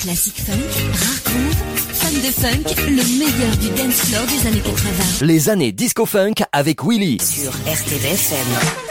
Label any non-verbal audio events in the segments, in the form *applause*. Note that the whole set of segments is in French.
Classique funk, rare groove, fan de funk, le meilleur du dance floor des années 80. Les années disco funk avec Willy. Sur RTVFM.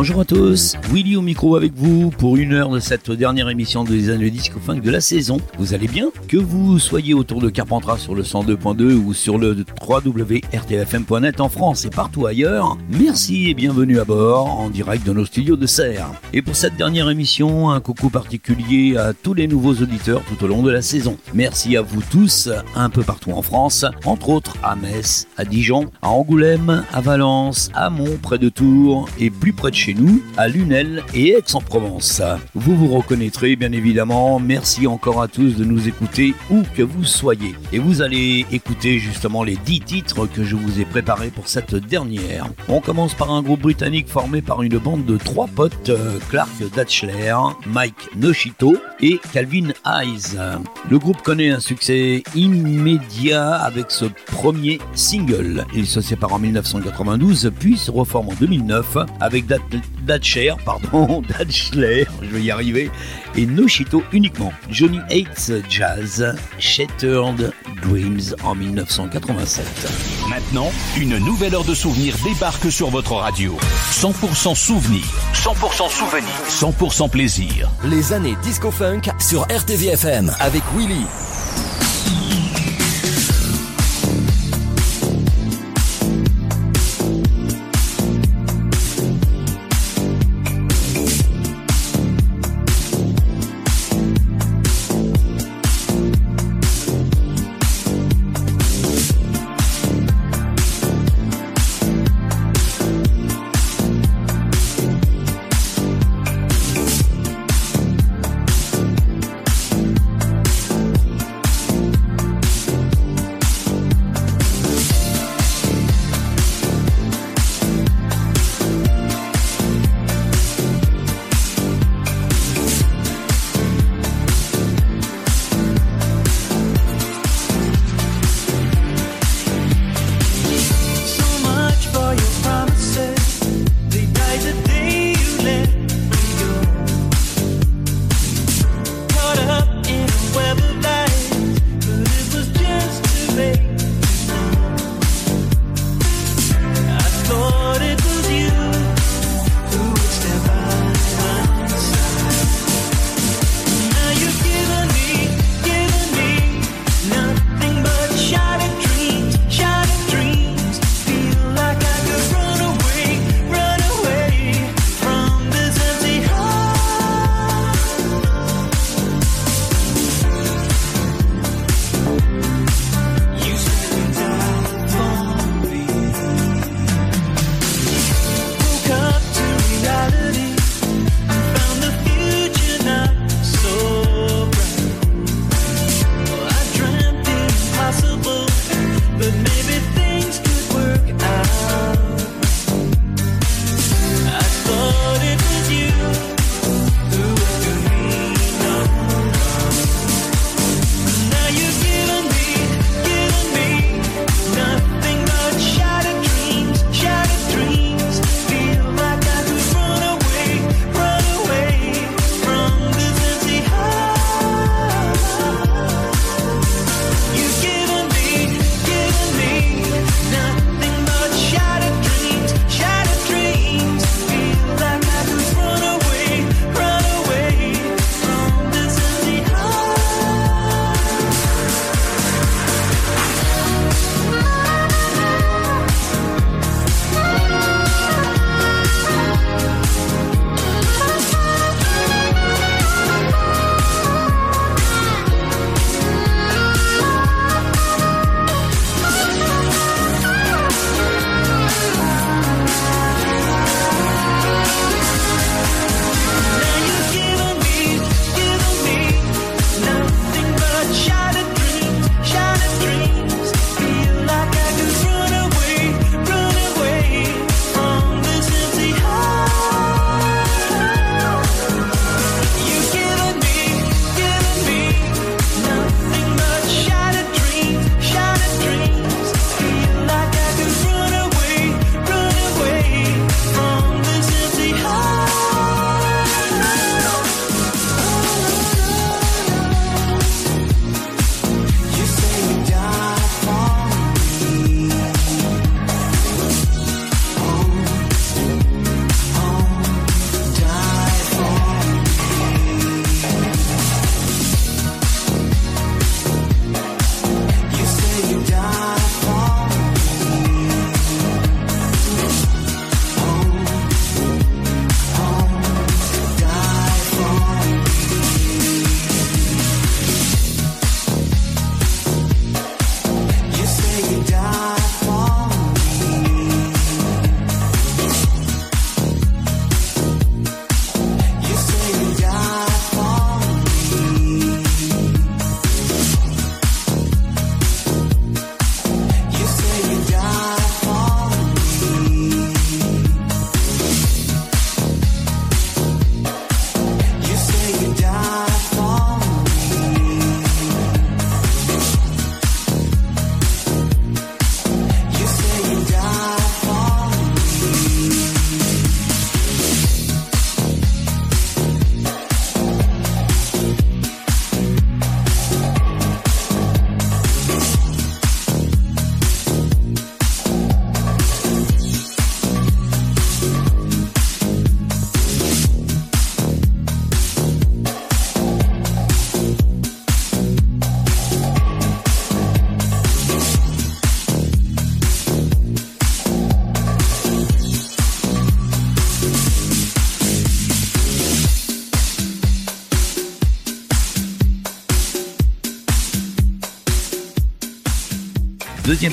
Bonjour à tous, Willy au micro avec vous pour une heure de cette dernière émission des années disco funk de la saison. Vous allez bien? Que vous soyez autour de Carpentras sur le 102.2 ou sur le www.rtfm.net en France et partout ailleurs, merci et bienvenue à bord en direct de nos studios de Serre. Et pour cette dernière émission, un coucou particulier à tous les nouveaux auditeurs tout au long de la saison. Merci à vous tous un peu partout en France, entre autres à Metz, à Dijon, à Angoulême, à Valence, à Mont près de Tours et plus près de chez nous, à Lunel et Aix-en-Provence. Vous vous reconnaîtrez bien évidemment. Merci encore à tous de nous écouter où que vous soyez. Et vous allez écouter justement les 10 titres que je vous ai préparés pour cette dernière. On commence par un groupe britannique formé par une bande de trois potes, euh, Clark Datchler, Mike Noshito et Calvin Hayes. Le groupe connaît un succès immédiat avec ce premier single. Il se sépare en 1992 puis se reforme en 2009 avec Datcher, pardon, *laughs* Datchler, je vais y arriver, et Noshito uniquement. Johnny Hates Jazz, Shattered Dreams en 1987. Maintenant, une nouvelle heure de souvenirs débarque sur votre radio. 100% souvenir, 100% souvenir, 100% plaisir. Les années disco funk sur RTVFM avec Willy.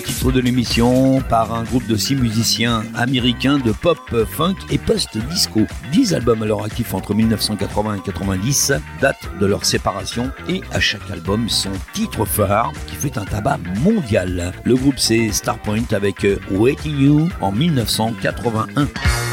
Titre de l'émission par un groupe de six musiciens américains de pop, funk et post-disco. Dix albums à leur actif entre 1980 et 90 datent de leur séparation et à chaque album son titre phare qui fait un tabac mondial. Le groupe c'est Starpoint avec Waiting You en 1981.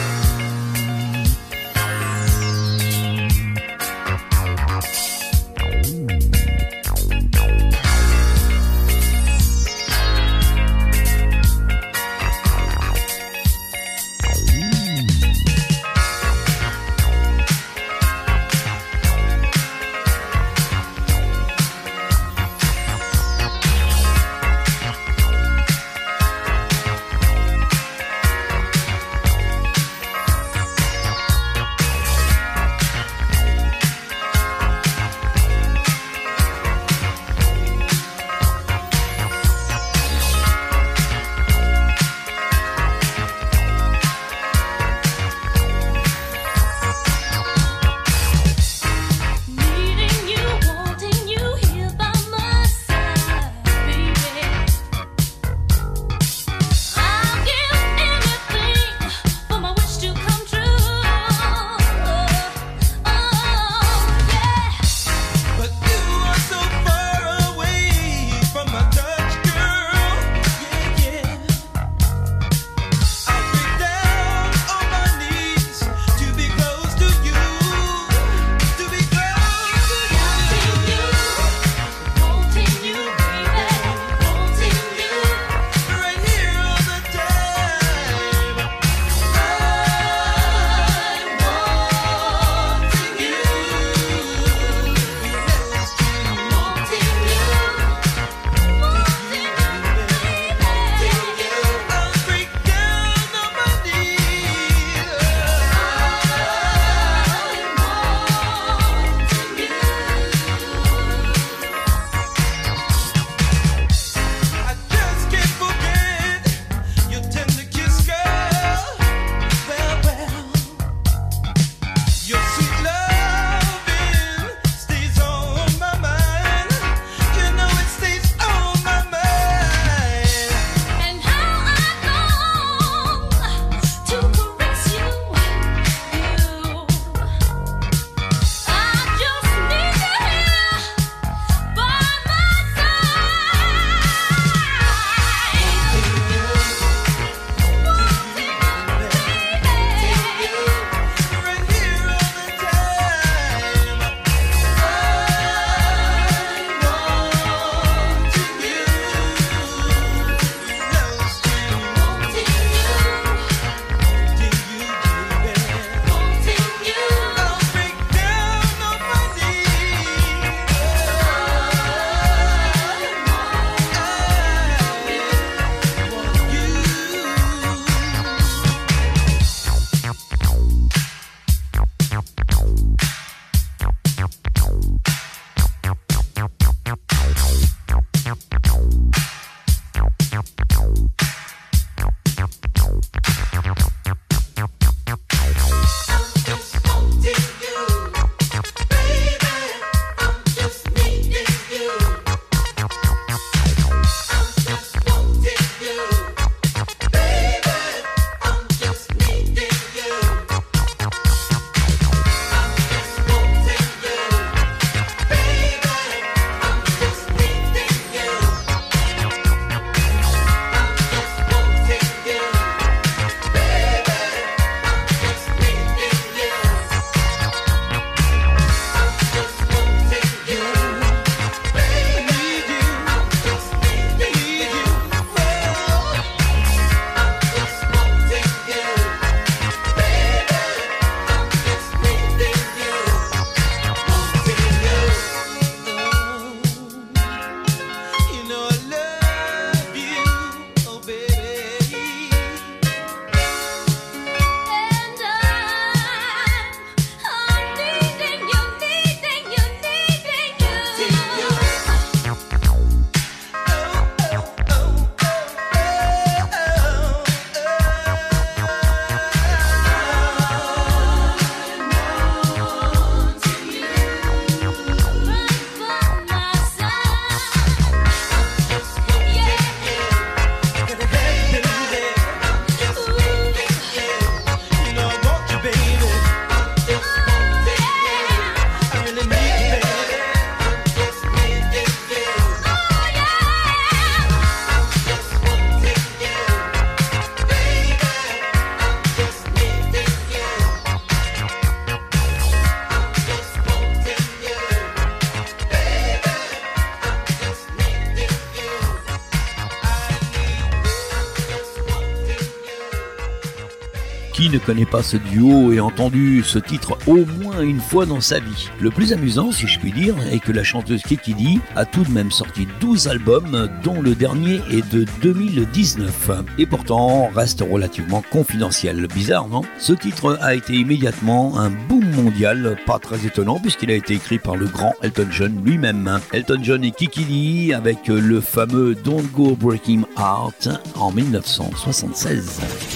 Ne connaît pas ce duo et entendu ce titre au moins une fois dans sa vie Le plus amusant, si je puis dire, est que la chanteuse Kikidi a tout de même sorti 12 albums, dont le dernier est de 2019. Et pourtant, reste relativement confidentiel. Bizarre, non? Ce titre a été immédiatement un boom mondial, pas très étonnant puisqu'il a été écrit par le grand Elton John lui-même. Elton John et Kikidi avec le fameux Don't Go Breaking Heart en 1976.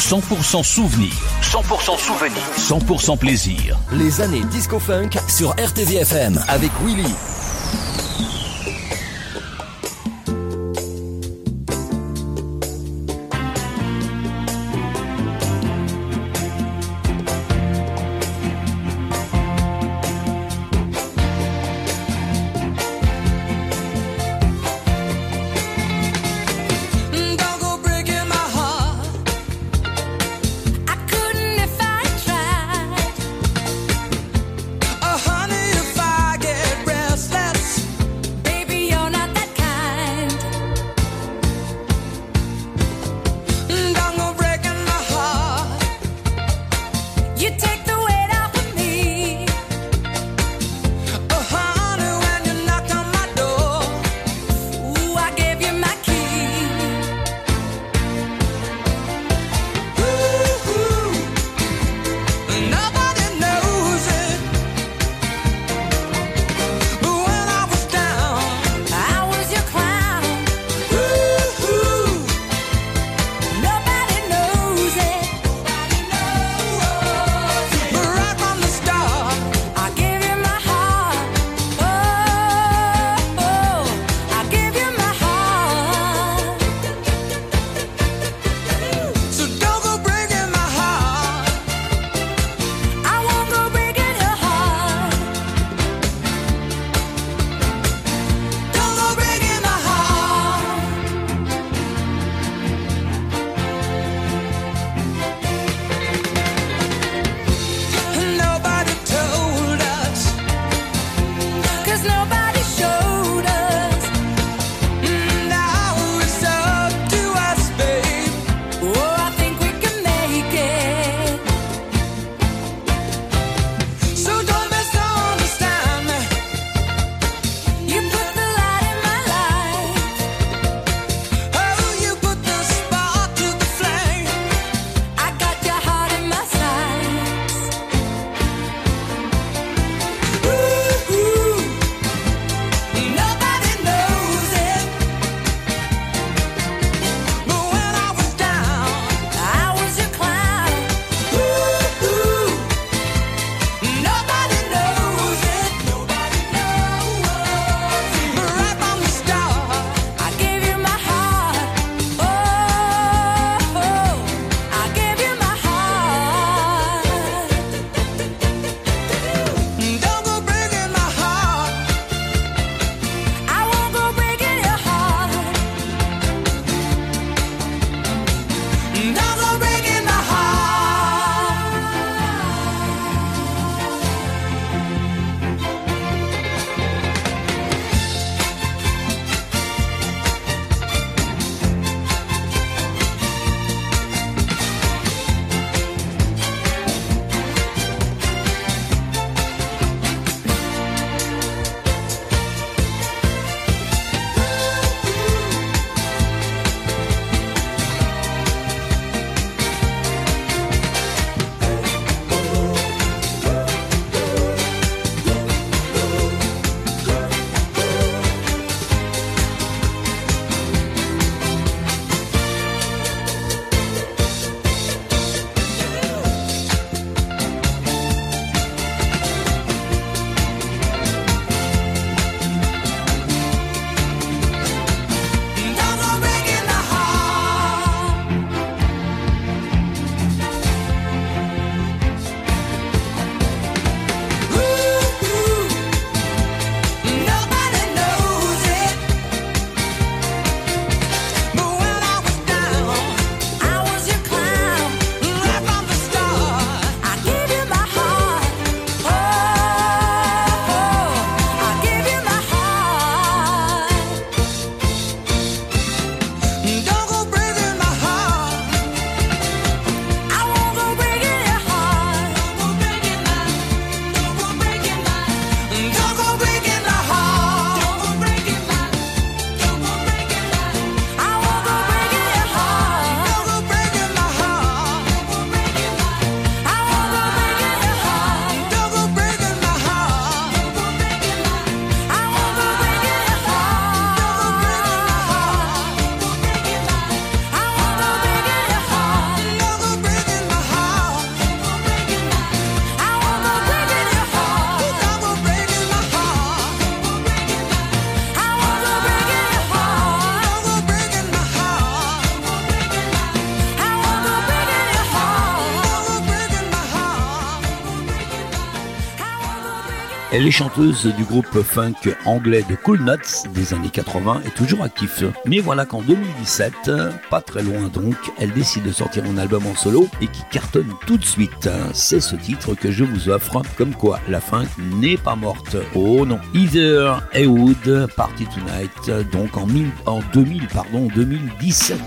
100% souvenir, 100% souvenir, 100% plaisir. Les années disco funk sur RTVFM avec Willy. nobody Elle est chanteuse du groupe funk anglais de Cool Nuts des années 80 et toujours active. Mais voilà qu'en 2017, pas très loin donc, elle décide de sortir un album en solo et qui cartonne tout de suite. C'est ce titre que je vous offre, comme quoi la funk n'est pas morte. Oh non. Either Wood Party Tonight, donc en, en 2000, pardon, 2017.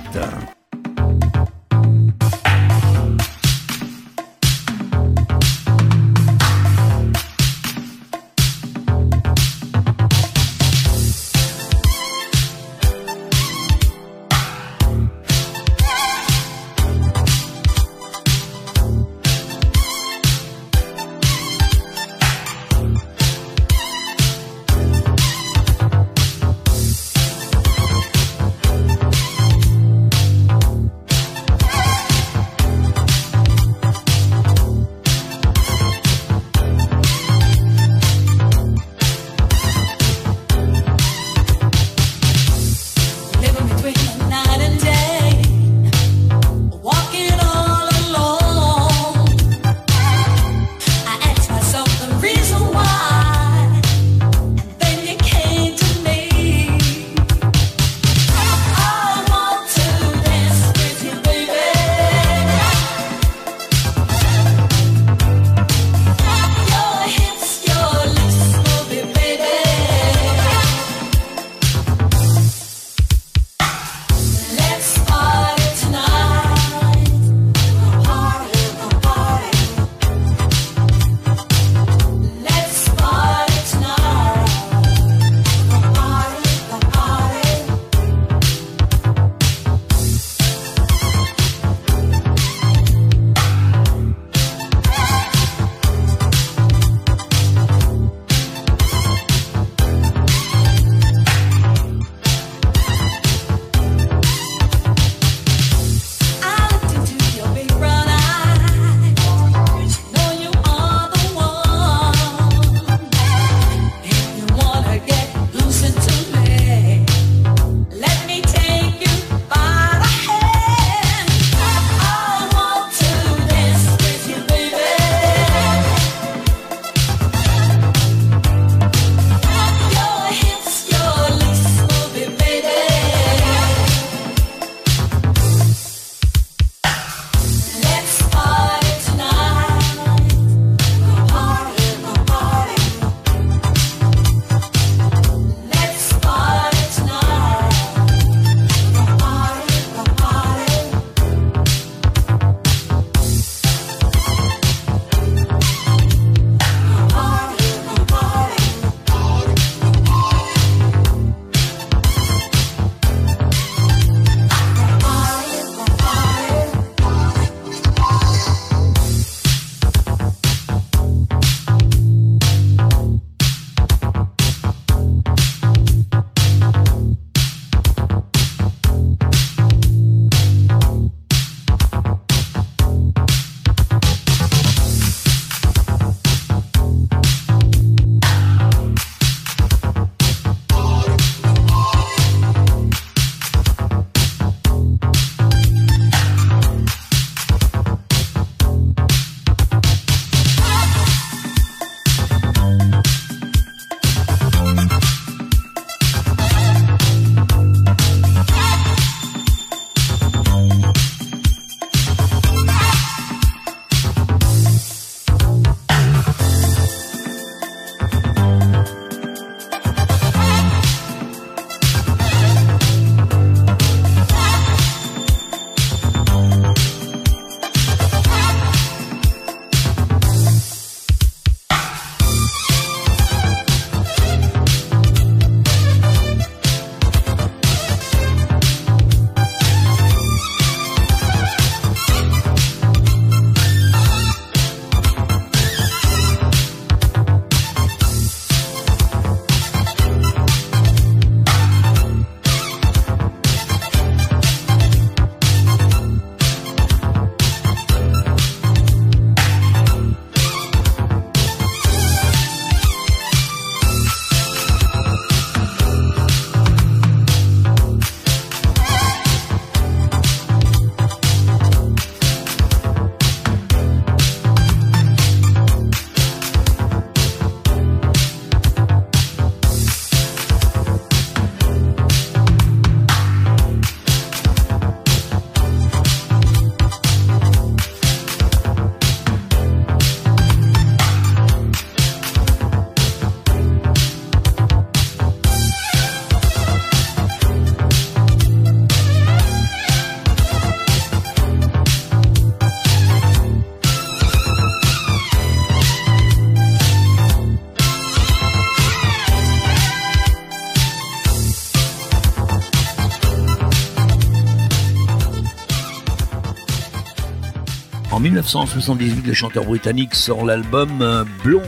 1978, le chanteur britannique sort l'album euh, Blondes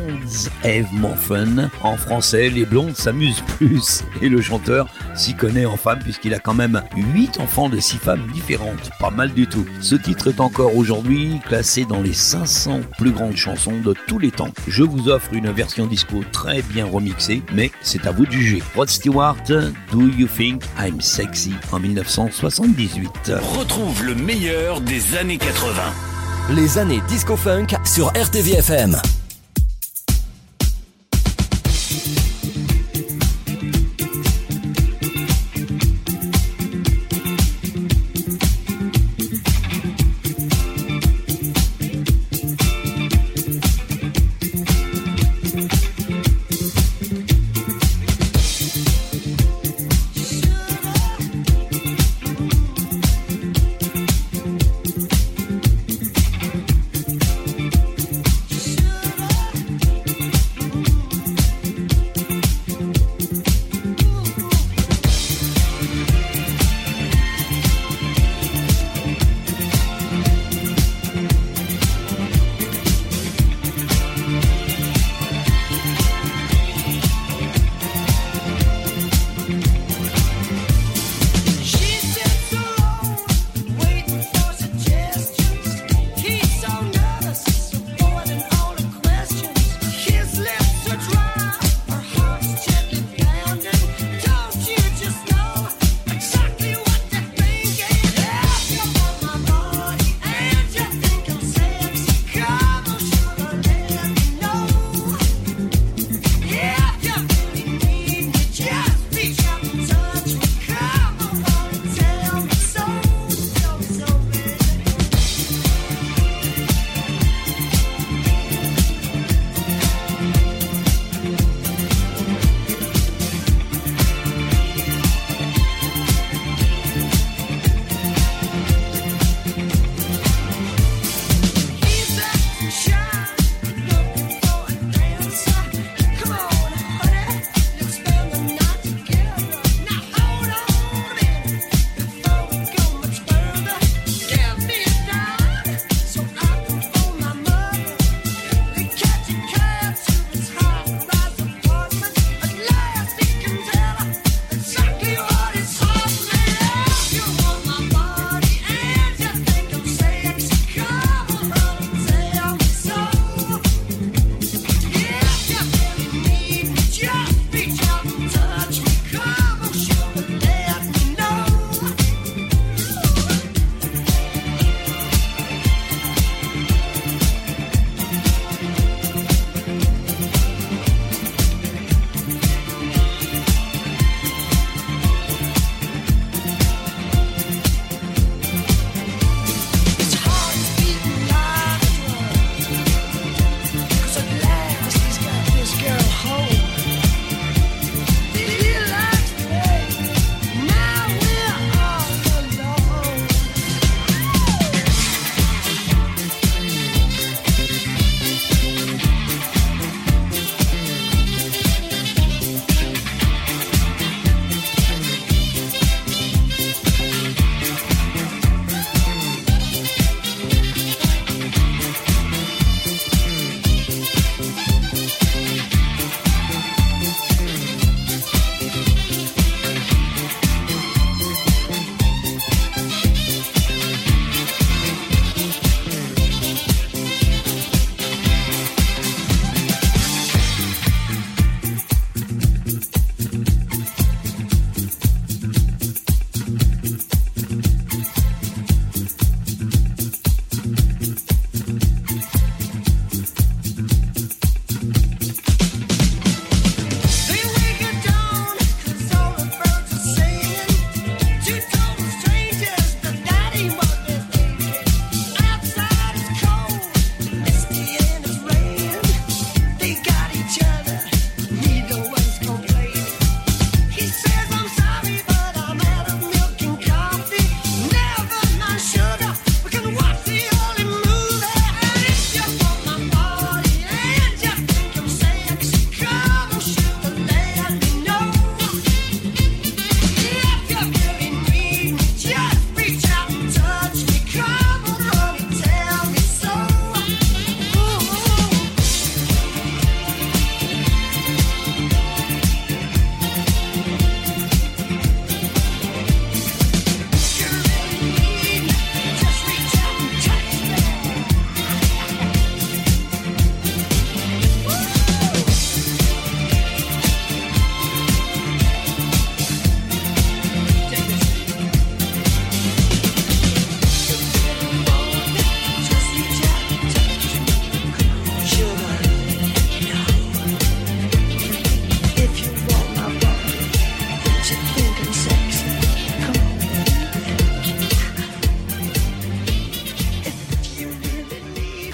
Have More Fun. En français, les blondes s'amusent *laughs* plus. Et le chanteur s'y connaît en femmes puisqu'il a quand même 8 enfants de 6 femmes différentes. Pas mal du tout. Ce titre est encore aujourd'hui classé dans les 500 plus grandes chansons de tous les temps. Je vous offre une version disco très bien remixée, mais c'est à vous de juger. Rod Stewart, Do You Think I'm Sexy en 1978. Retrouve le meilleur des années 80. Les années disco funk sur RTVFM.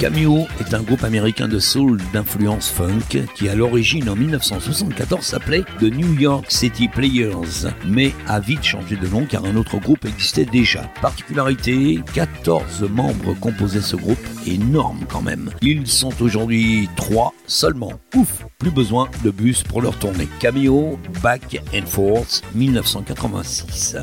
Cameo est un groupe américain de soul d'influence funk qui à l'origine en 1974 s'appelait The New York City Players, mais a vite changé de nom car un autre groupe existait déjà. Particularité, 14 membres composaient ce groupe, énorme quand même. Ils sont aujourd'hui 3 seulement. Ouf, plus besoin de bus pour leur tournée. Cameo, Back and Forth, 1986.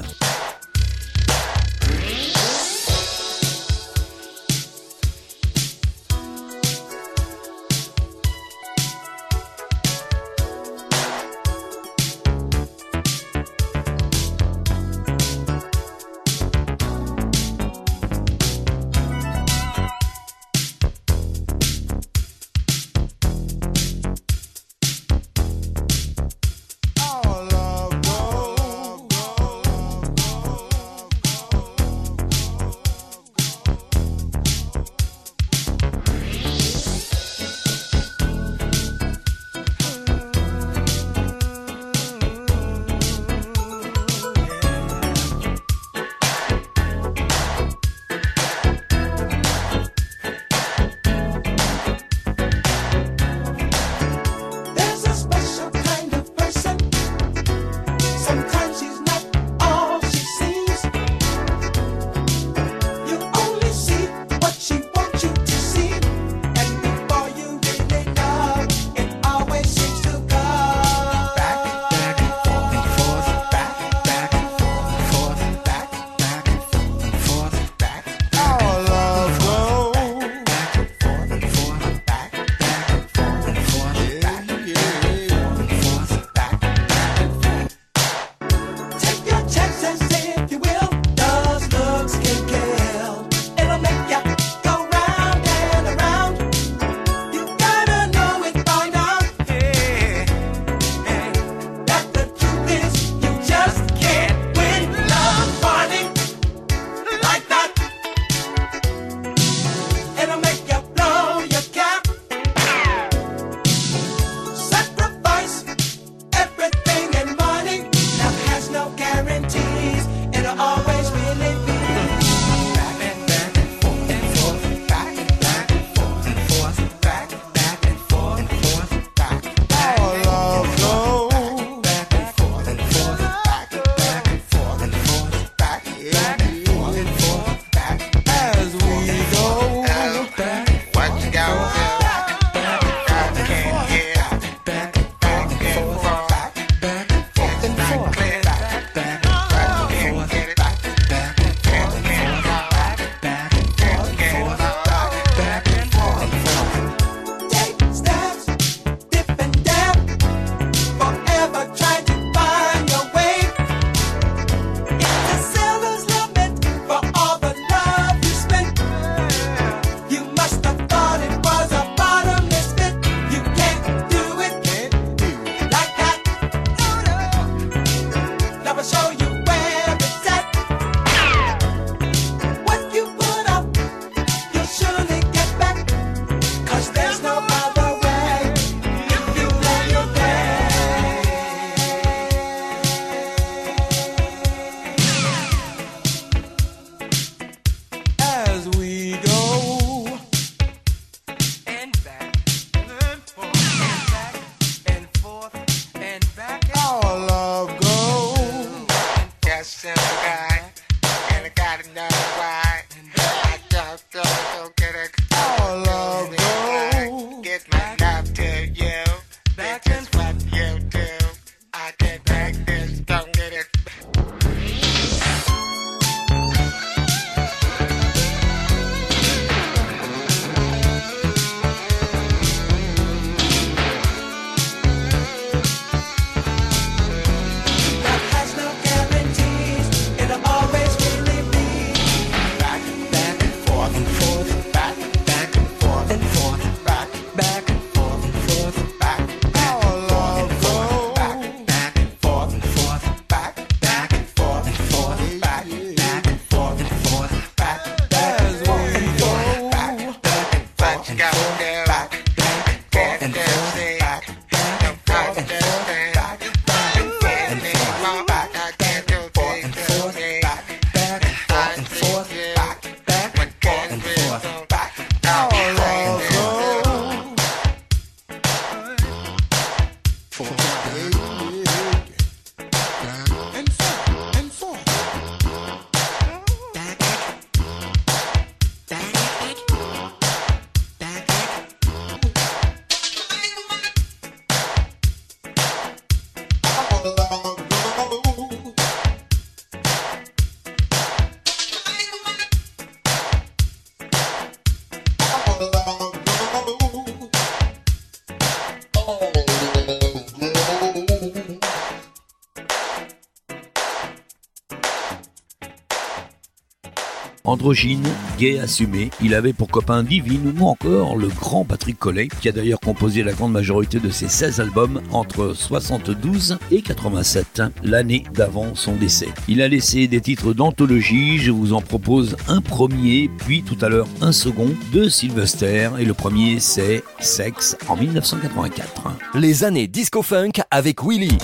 Androgyne, gay assumé, il avait pour copain Divine ou encore le grand Patrick Collet, qui a d'ailleurs composé la grande majorité de ses 16 albums entre 72 et 87, l'année d'avant son décès. Il a laissé des titres d'anthologie, je vous en propose un premier, puis tout à l'heure un second de Sylvester, et le premier c'est Sex en 1984. Les années disco-funk avec Willy.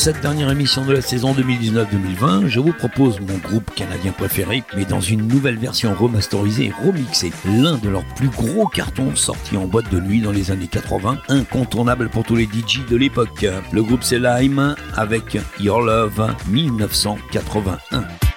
Pour cette dernière émission de la saison 2019-2020, je vous propose mon groupe canadien préféré, mais dans une nouvelle version remasterisée et remixée. L'un de leurs plus gros cartons sortis en boîte de nuit dans les années 80, incontournable pour tous les DJ de l'époque. Le groupe c'est Lime avec Your Love 1981.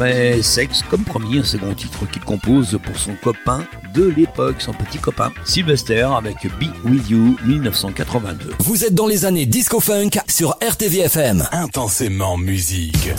Après Sexe comme premier, un second titre qu'il compose pour son copain de l'époque, son petit copain Sylvester avec Be With You 1982. Vous êtes dans les années disco funk sur RTVFM. Intensément musique.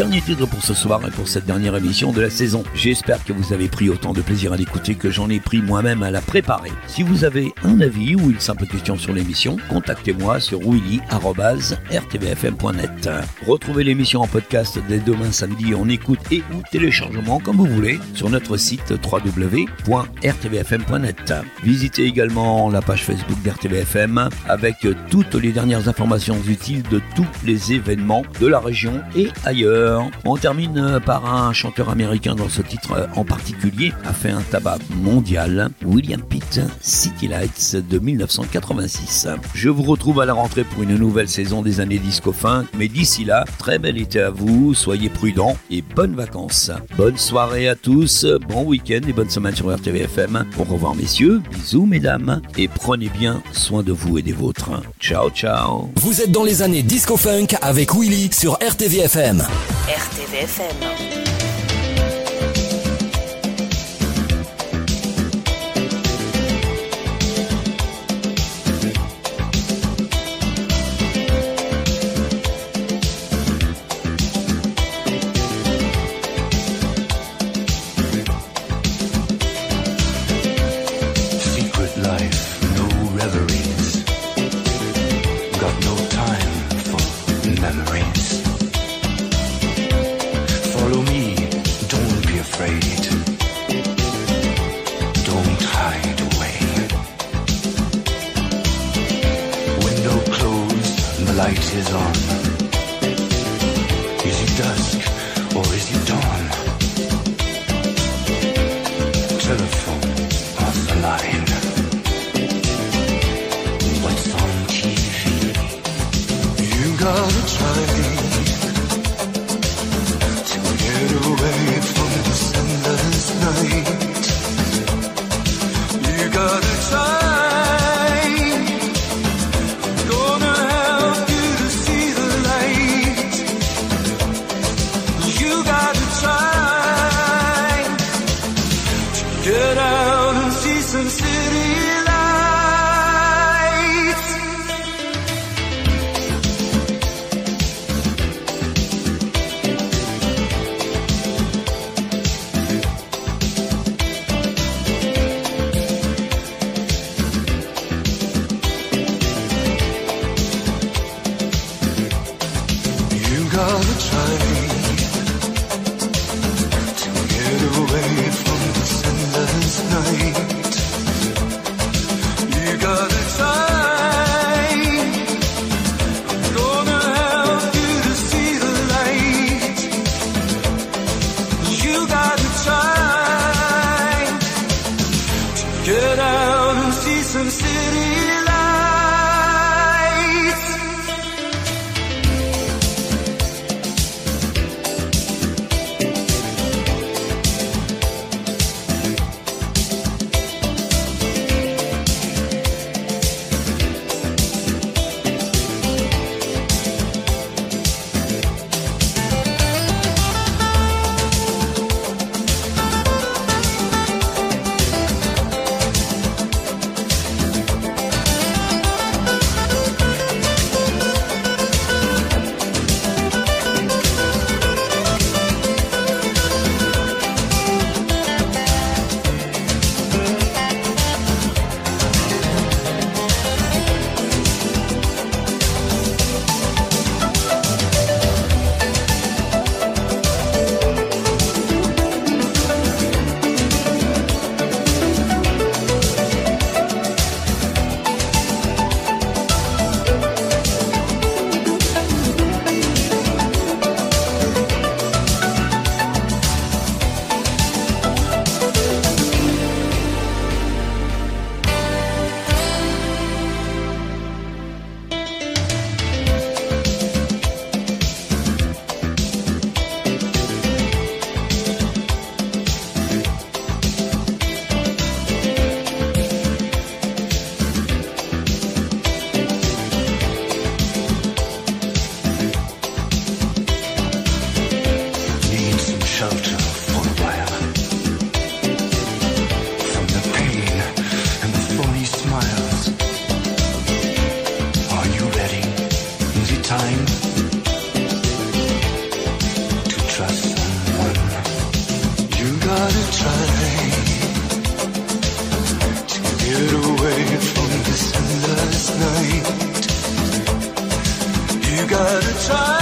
Dernier titre pour ce soir et pour cette dernière émission de la saison. J'espère que vous avez pris autant de plaisir à l'écouter que j'en ai pris moi-même à la préparer. Si vous avez un avis ou une simple question sur l'émission, contactez-moi sur willy.rtvfm.net. Retrouvez l'émission en podcast dès demain samedi en écoute et ou téléchargement comme vous voulez sur notre site www.rtvfm.net. Visitez également la page Facebook d'RTVFM avec toutes les dernières informations utiles de tous les événements de la région et ailleurs. On termine par un chanteur américain dans ce titre en particulier a fait un tabac mondial, William Pitt, City Lights de 1986. Je vous retrouve à la rentrée pour une nouvelle saison des années disco fin, mais d'ici là, très bel été à vous, soyez prudents et bonnes vacances. Bonne soirée à tous, bon week-end et bonne semaine sur RTVFM. Au revoir messieurs, bisous mesdames et prenez bien soin de vous et des vôtres. Ciao ciao. Vous êtes dans les années disco funk avec Willy sur RTVFM. RTVFM. the child.